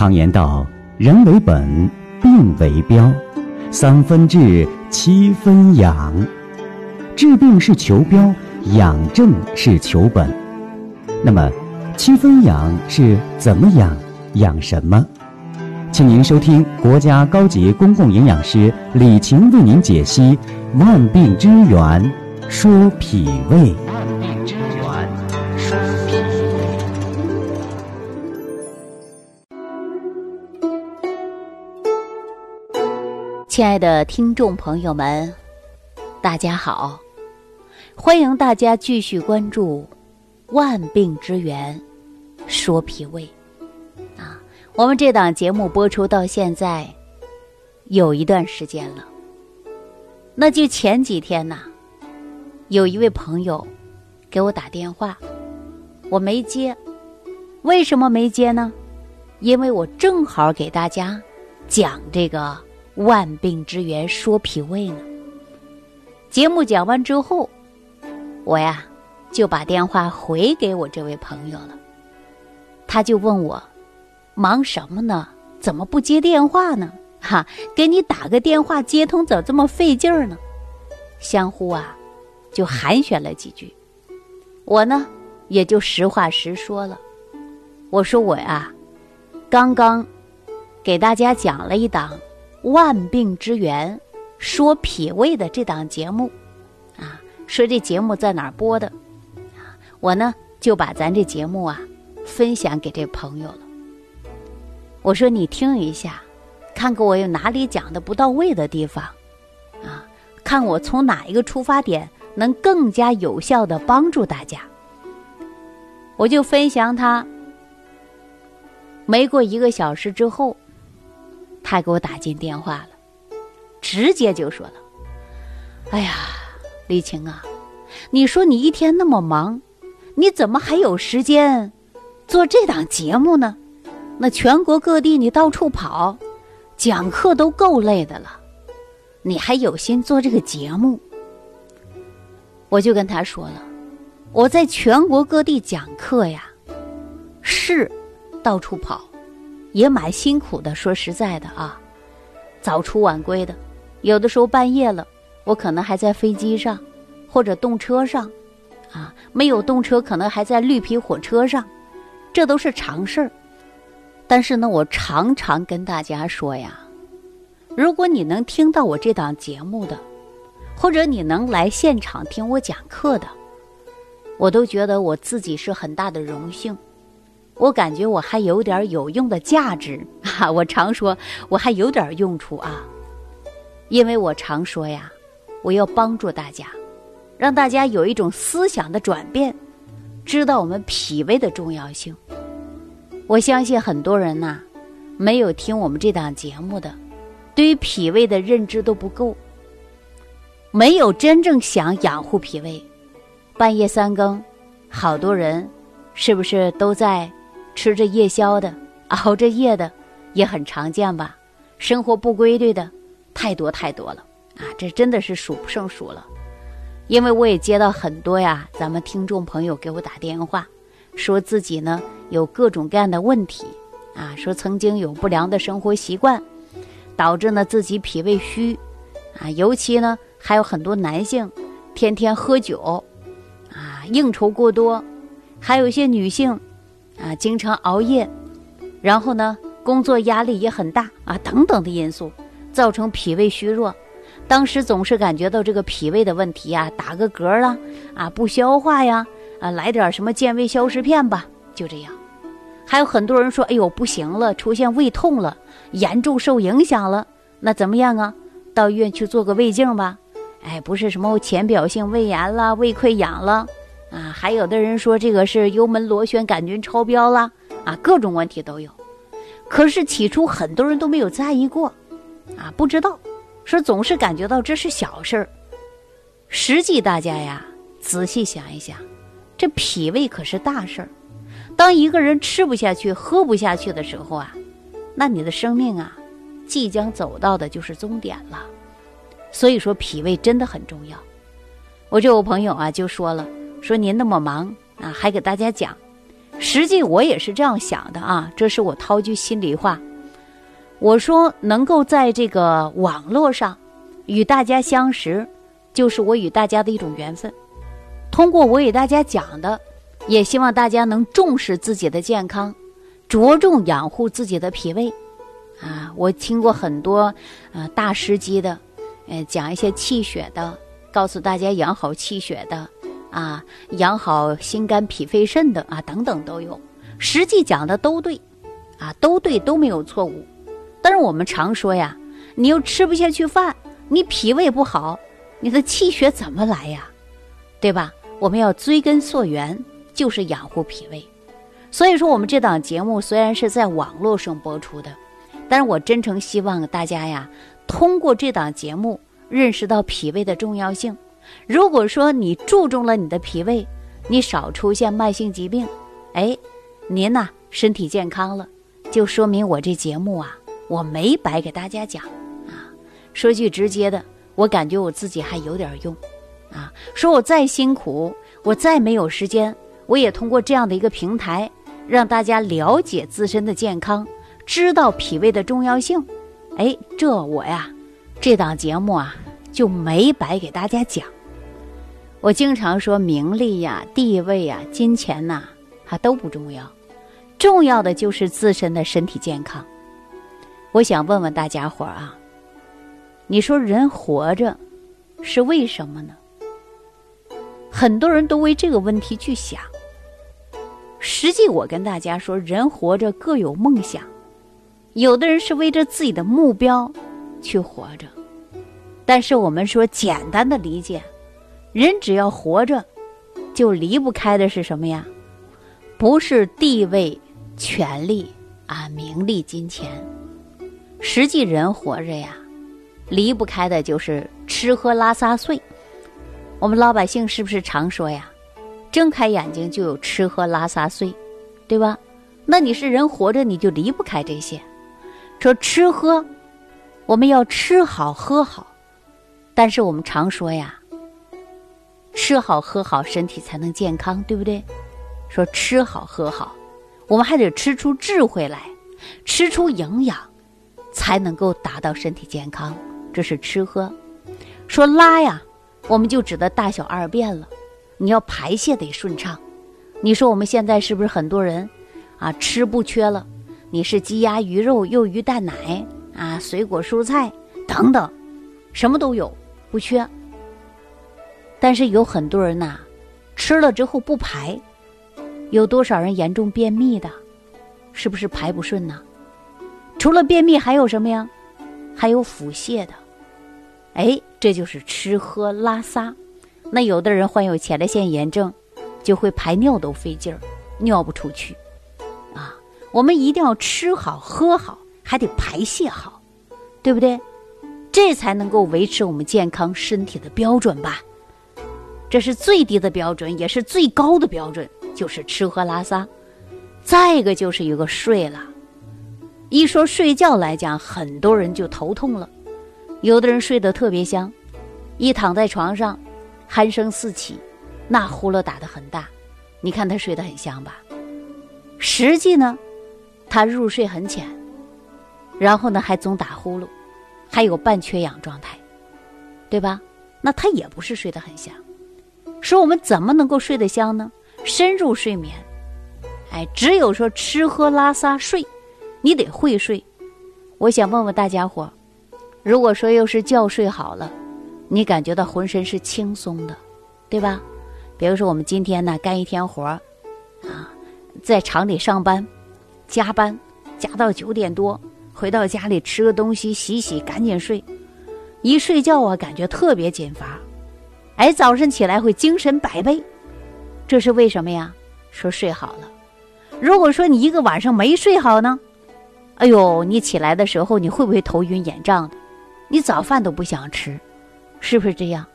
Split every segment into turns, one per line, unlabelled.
常言道：“人为本，病为标，三分治，七分养。治病是求标，养正是求本。那么，七分养是怎么养？养什么？请您收听国家高级公共营养师李晴为您解析《万病之源说脾胃》。
亲爱的听众朋友们，大家好，欢迎大家继续关注《万病之源说脾胃》。啊我们这档节目播出到现在有一段时间了，那就前几天呐，有一位朋友给我打电话，我没接，为什么没接呢？因为我正好给大家讲这个万病之源说脾胃呢。节目讲完之后，我呀就把电话回给我这位朋友了，他就问我。忙什么呢？怎么不接电话呢？哈，给你打个电话接通，怎这么费劲儿呢？相互啊，就寒暄了几句。我呢，也就实话实说了。我说我呀，刚刚给大家讲了一档《万病之源说脾胃》的这档节目，啊，说这节目在哪儿播的，啊，我呢就把咱这节目啊分享给这朋友了。我说你听一下，看看我有哪里讲的不到位的地方，啊，看我从哪一个出发点能更加有效的帮助大家。我就分享他。没过一个小时之后，他给我打进电话了，直接就说了：“哎呀，李晴啊，你说你一天那么忙，你怎么还有时间做这档节目呢？”那全国各地你到处跑，讲课都够累的了，你还有心做这个节目？我就跟他说了，我在全国各地讲课呀，是到处跑，也蛮辛苦的。说实在的啊，早出晚归的，有的时候半夜了，我可能还在飞机上或者动车上，啊，没有动车可能还在绿皮火车上，这都是常事儿。但是呢，我常常跟大家说呀，如果你能听到我这档节目的，或者你能来现场听我讲课的，我都觉得我自己是很大的荣幸。我感觉我还有点有用的价值 啊！我常说我还有点用处啊，因为我常说呀，我要帮助大家，让大家有一种思想的转变，知道我们脾胃的重要性。我相信很多人呐，没有听我们这档节目的，对于脾胃的认知都不够，没有真正想养护脾胃。半夜三更，好多人是不是都在吃着夜宵的、熬着夜的，也很常见吧？生活不规律的太多太多了啊！这真的是数不胜数了。因为我也接到很多呀，咱们听众朋友给我打电话，说自己呢。有各种各样的问题，啊，说曾经有不良的生活习惯，导致呢自己脾胃虚，啊，尤其呢还有很多男性天天喝酒，啊，应酬过多，还有一些女性，啊，经常熬夜，然后呢工作压力也很大，啊，等等的因素造成脾胃虚弱，当时总是感觉到这个脾胃的问题呀，打个嗝了，啊，不消化呀，啊，来点什么健胃消食片吧，就这样。还有很多人说：“哎呦，不行了，出现胃痛了，严重受影响了。那怎么样啊？到医院去做个胃镜吧。哎，不是什么浅表性胃炎了、胃溃疡了啊。还有的人说这个是幽门螺旋杆菌超标了啊，各种问题都有。可是起初很多人都没有在意过，啊，不知道，说总是感觉到这是小事儿。实际大家呀，仔细想一想，这脾胃可是大事儿。”当一个人吃不下去、喝不下去的时候啊，那你的生命啊，即将走到的就是终点了。所以说，脾胃真的很重要。我这我朋友啊就说了，说您那么忙啊，还给大家讲，实际我也是这样想的啊，这是我掏句心里话。我说能够在这个网络上与大家相识，就是我与大家的一种缘分。通过我给大家讲的，也希望大家能重视自己的健康，着重养护自己的脾胃。啊，我听过很多呃大师级的，呃讲一些气血的，告诉大家养好气血的，啊养好心肝脾肺肾的啊等等都有，实际讲的都对，啊都对都没有错误。但是我们常说呀，你又吃不下去饭，你脾胃不好，你的气血怎么来呀？对吧？我们要追根溯源，就是养护脾胃。所以说，我们这档节目虽然是在网络上播出的，但是我真诚希望大家呀，通过这档节目认识到脾胃的重要性。如果说你注重了你的脾胃，你少出现慢性疾病，哎，您呐身体健康了，就说明我这节目啊。我没白给大家讲，啊，说句直接的，我感觉我自己还有点用，啊，说我再辛苦，我再没有时间，我也通过这样的一个平台，让大家了解自身的健康，知道脾胃的重要性，哎，这我呀，这档节目啊就没白给大家讲。我经常说名利呀、地位呀、金钱呐，它都不重要，重要的就是自身的身体健康。我想问问大家伙儿啊，你说人活着是为什么呢？很多人都为这个问题去想。实际我跟大家说，人活着各有梦想，有的人是为着自己的目标去活着。但是我们说简单的理解，人只要活着，就离不开的是什么呀？不是地位、权力啊、名利、金钱。实际人活着呀，离不开的就是吃喝拉撒睡。我们老百姓是不是常说呀？睁开眼睛就有吃喝拉撒睡，对吧？那你是人活着，你就离不开这些。说吃喝，我们要吃好喝好，但是我们常说呀，吃好喝好，身体才能健康，对不对？说吃好喝好，我们还得吃出智慧来，吃出营养。才能够达到身体健康，这是吃喝。说拉呀，我们就指的大小二便了。你要排泄得顺畅。你说我们现在是不是很多人啊吃不缺了？你是鸡鸭鱼肉、肉鱼蛋奶啊，水果蔬菜等等，什么都有，不缺。但是有很多人呐，吃了之后不排，有多少人严重便秘的？是不是排不顺呢？除了便秘还有什么呀？还有腹泻的，哎，这就是吃喝拉撒。那有的人患有前列腺炎症，就会排尿都费劲儿，尿不出去。啊，我们一定要吃好喝好，还得排泄好，对不对？这才能够维持我们健康身体的标准吧。这是最低的标准，也是最高的标准，就是吃喝拉撒。再一个就是一个睡了。一说睡觉来讲，很多人就头痛了。有的人睡得特别香，一躺在床上，鼾声四起，那呼噜打得很大，你看他睡得很香吧？实际呢，他入睡很浅，然后呢还总打呼噜，还有半缺氧状态，对吧？那他也不是睡得很香。说我们怎么能够睡得香呢？深入睡眠，哎，只有说吃喝拉撒睡。你得会睡，我想问问大家伙，如果说又是觉睡好了，你感觉到浑身是轻松的，对吧？比如说我们今天呢干一天活儿，啊，在厂里上班，加班加到九点多，回到家里吃个东西洗洗，赶紧睡，一睡觉啊感觉特别紧乏，哎，早晨起来会精神百倍，这是为什么呀？说睡好了。如果说你一个晚上没睡好呢？哎呦，你起来的时候你会不会头晕眼胀的？你早饭都不想吃，是不是这样？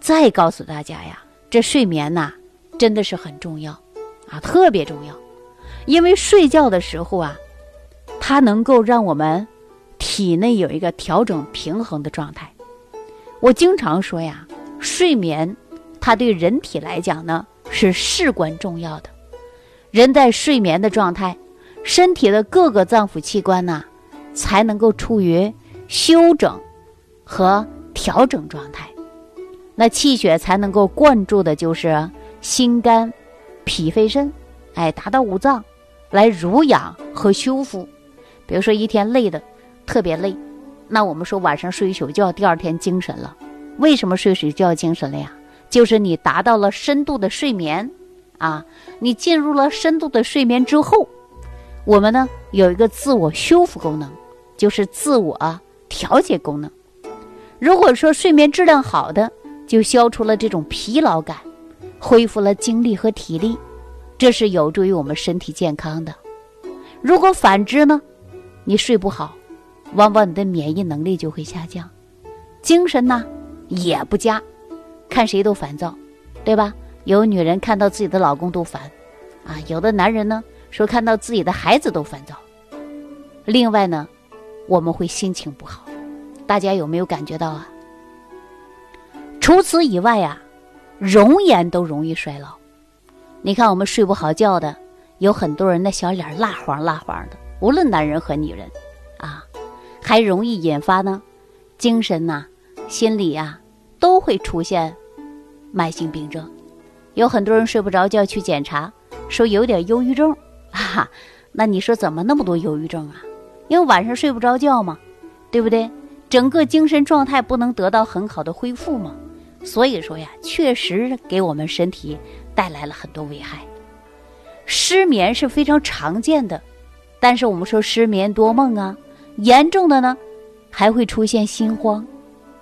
再告诉大家呀，这睡眠呐，真的是很重要，啊，特别重要，因为睡觉的时候啊，它能够让我们体内有一个调整平衡的状态。我经常说呀，睡眠它对人体来讲呢是事关重要的。人在睡眠的状态，身体的各个脏腑器官呐，才能够处于休整和调整状态，那气血才能够灌注的就是心肝、脾肺肾，哎，达到五脏来濡养和修复。比如说一天累的特别累，那我们说晚上睡一宿觉，第二天精神了。为什么睡睡觉精神了呀？就是你达到了深度的睡眠，啊，你进入了深度的睡眠之后，我们呢有一个自我修复功能，就是自我调节功能。如果说睡眠质量好的，就消除了这种疲劳感，恢复了精力和体力，这是有助于我们身体健康的。如果反之呢，你睡不好，往往你的免疫能力就会下降，精神呢也不佳。看谁都烦躁，对吧？有女人看到自己的老公都烦，啊，有的男人呢说看到自己的孩子都烦躁。另外呢，我们会心情不好，大家有没有感觉到啊？除此以外呀，容颜都容易衰老。你看我们睡不好觉的，有很多人的小脸蜡黄蜡黄的，无论男人和女人，啊，还容易引发呢，精神呐、心理呀都会出现。慢性病症，有很多人睡不着觉去检查，说有点忧郁症，哈，那你说怎么那么多忧郁症啊？因为晚上睡不着觉嘛，对不对？整个精神状态不能得到很好的恢复嘛，所以说呀，确实给我们身体带来了很多危害。失眠是非常常见的，但是我们说失眠多梦啊，严重的呢，还会出现心慌。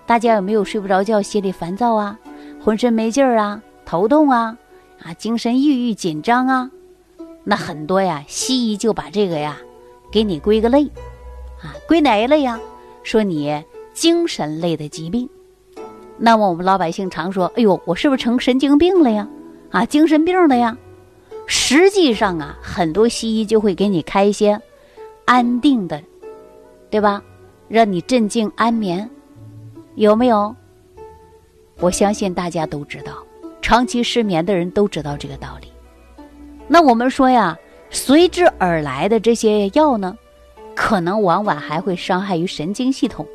大家有没有睡不着觉、心里烦躁啊？浑身没劲儿啊，头痛啊，啊，精神抑郁、紧张啊，那很多呀。西医就把这个呀，给你归个类，啊，归哪一类呀？说你精神类的疾病。那么我们老百姓常说：“哎呦，我是不是成神经病了呀？啊，精神病了呀？”实际上啊，很多西医就会给你开一些安定的，对吧？让你镇静安眠，有没有？我相信大家都知道，长期失眠的人都知道这个道理。那我们说呀，随之而来的这些药呢，可能往往还会伤害于神经系统，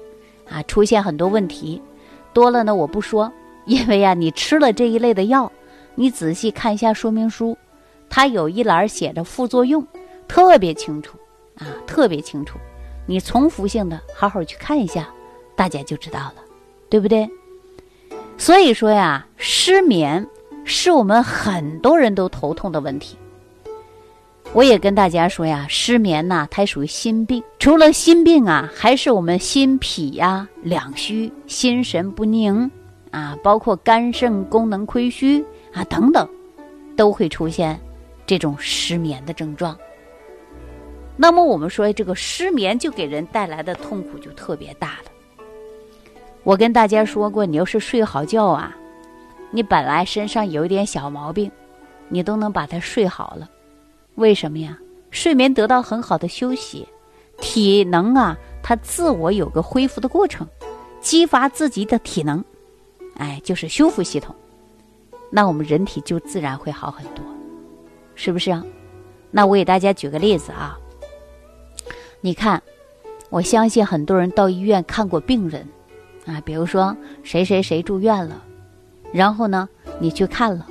啊，出现很多问题。多了呢，我不说，因为呀，你吃了这一类的药，你仔细看一下说明书，它有一栏写着副作用，特别清楚，啊，特别清楚。你重复性的好好去看一下，大家就知道了，对不对？所以说呀，失眠是我们很多人都头痛的问题。我也跟大家说呀，失眠呐，它属于心病。除了心病啊，还是我们心脾呀两虚、心神不宁啊，包括肝肾功能亏虚啊等等，都会出现这种失眠的症状。那么我们说，这个失眠就给人带来的痛苦就特别大了。我跟大家说过，你要是睡好觉啊，你本来身上有一点小毛病，你都能把它睡好了。为什么呀？睡眠得到很好的休息，体能啊，它自我有个恢复的过程，激发自己的体能，哎，就是修复系统，那我们人体就自然会好很多，是不是啊？那我给大家举个例子啊，你看，我相信很多人到医院看过病人。啊，比如说谁谁谁住院了，然后呢，你去看了，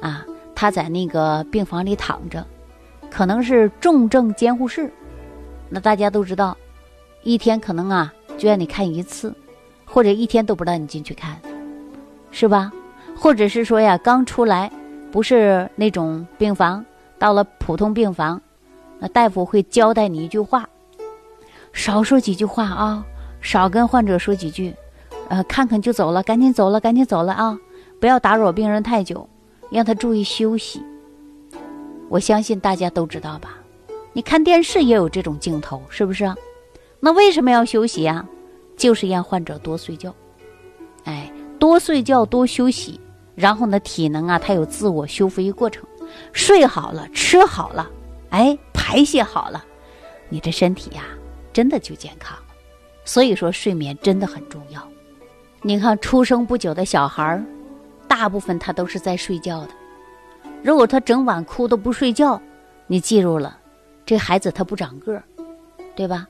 啊，他在那个病房里躺着，可能是重症监护室，那大家都知道，一天可能啊就让你看一次，或者一天都不让你进去看，是吧？或者是说呀，刚出来不是那种病房，到了普通病房，那大夫会交代你一句话，少说几句话啊，少跟患者说几句。呃，看看就走了，赶紧走了，赶紧走了啊！不要打扰病人太久，让他注意休息。我相信大家都知道吧？你看电视也有这种镜头，是不是？那为什么要休息呀？就是让患者多睡觉，哎，多睡觉，多休息，然后呢，体能啊，它有自我修复一过程。睡好了，吃好了，哎，排泄好了，你这身体呀，真的就健康了。所以说，睡眠真的很重要。你看，出生不久的小孩儿，大部分他都是在睡觉的。如果他整晚哭都不睡觉，你记住了，这孩子他不长个儿，对吧？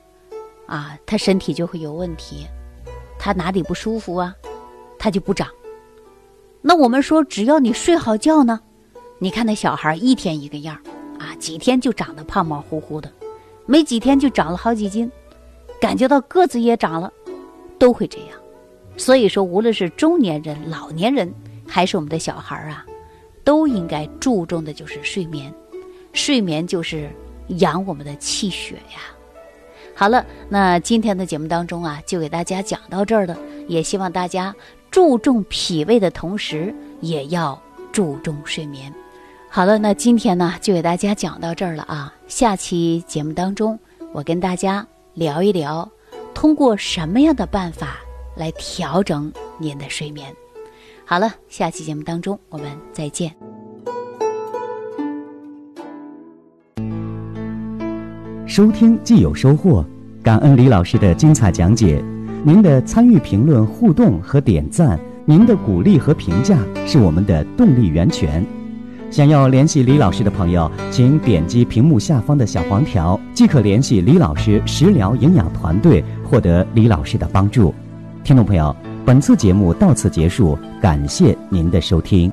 啊，他身体就会有问题，他哪里不舒服啊，他就不长。那我们说，只要你睡好觉呢，你看那小孩一天一个样儿啊，几天就长得胖胖乎乎的，没几天就长了好几斤，感觉到个子也长了，都会这样。所以说，无论是中年人、老年人，还是我们的小孩啊，都应该注重的就是睡眠。睡眠就是养我们的气血呀。好了，那今天的节目当中啊，就给大家讲到这儿了，也希望大家。注重脾胃的同时，也要注重睡眠。好了，那今天呢就给大家讲到这儿了啊。下期节目当中，我跟大家聊一聊，通过什么样的办法来调整您的睡眠。好了，下期节目当中我们再见。
收听既有收获，感恩李老师的精彩讲解。您的参与、评论、互动和点赞，您的鼓励和评价是我们的动力源泉。想要联系李老师的朋友，请点击屏幕下方的小黄条，即可联系李老师食疗营养团队，获得李老师的帮助。听众朋友，本次节目到此结束，感谢您的收听。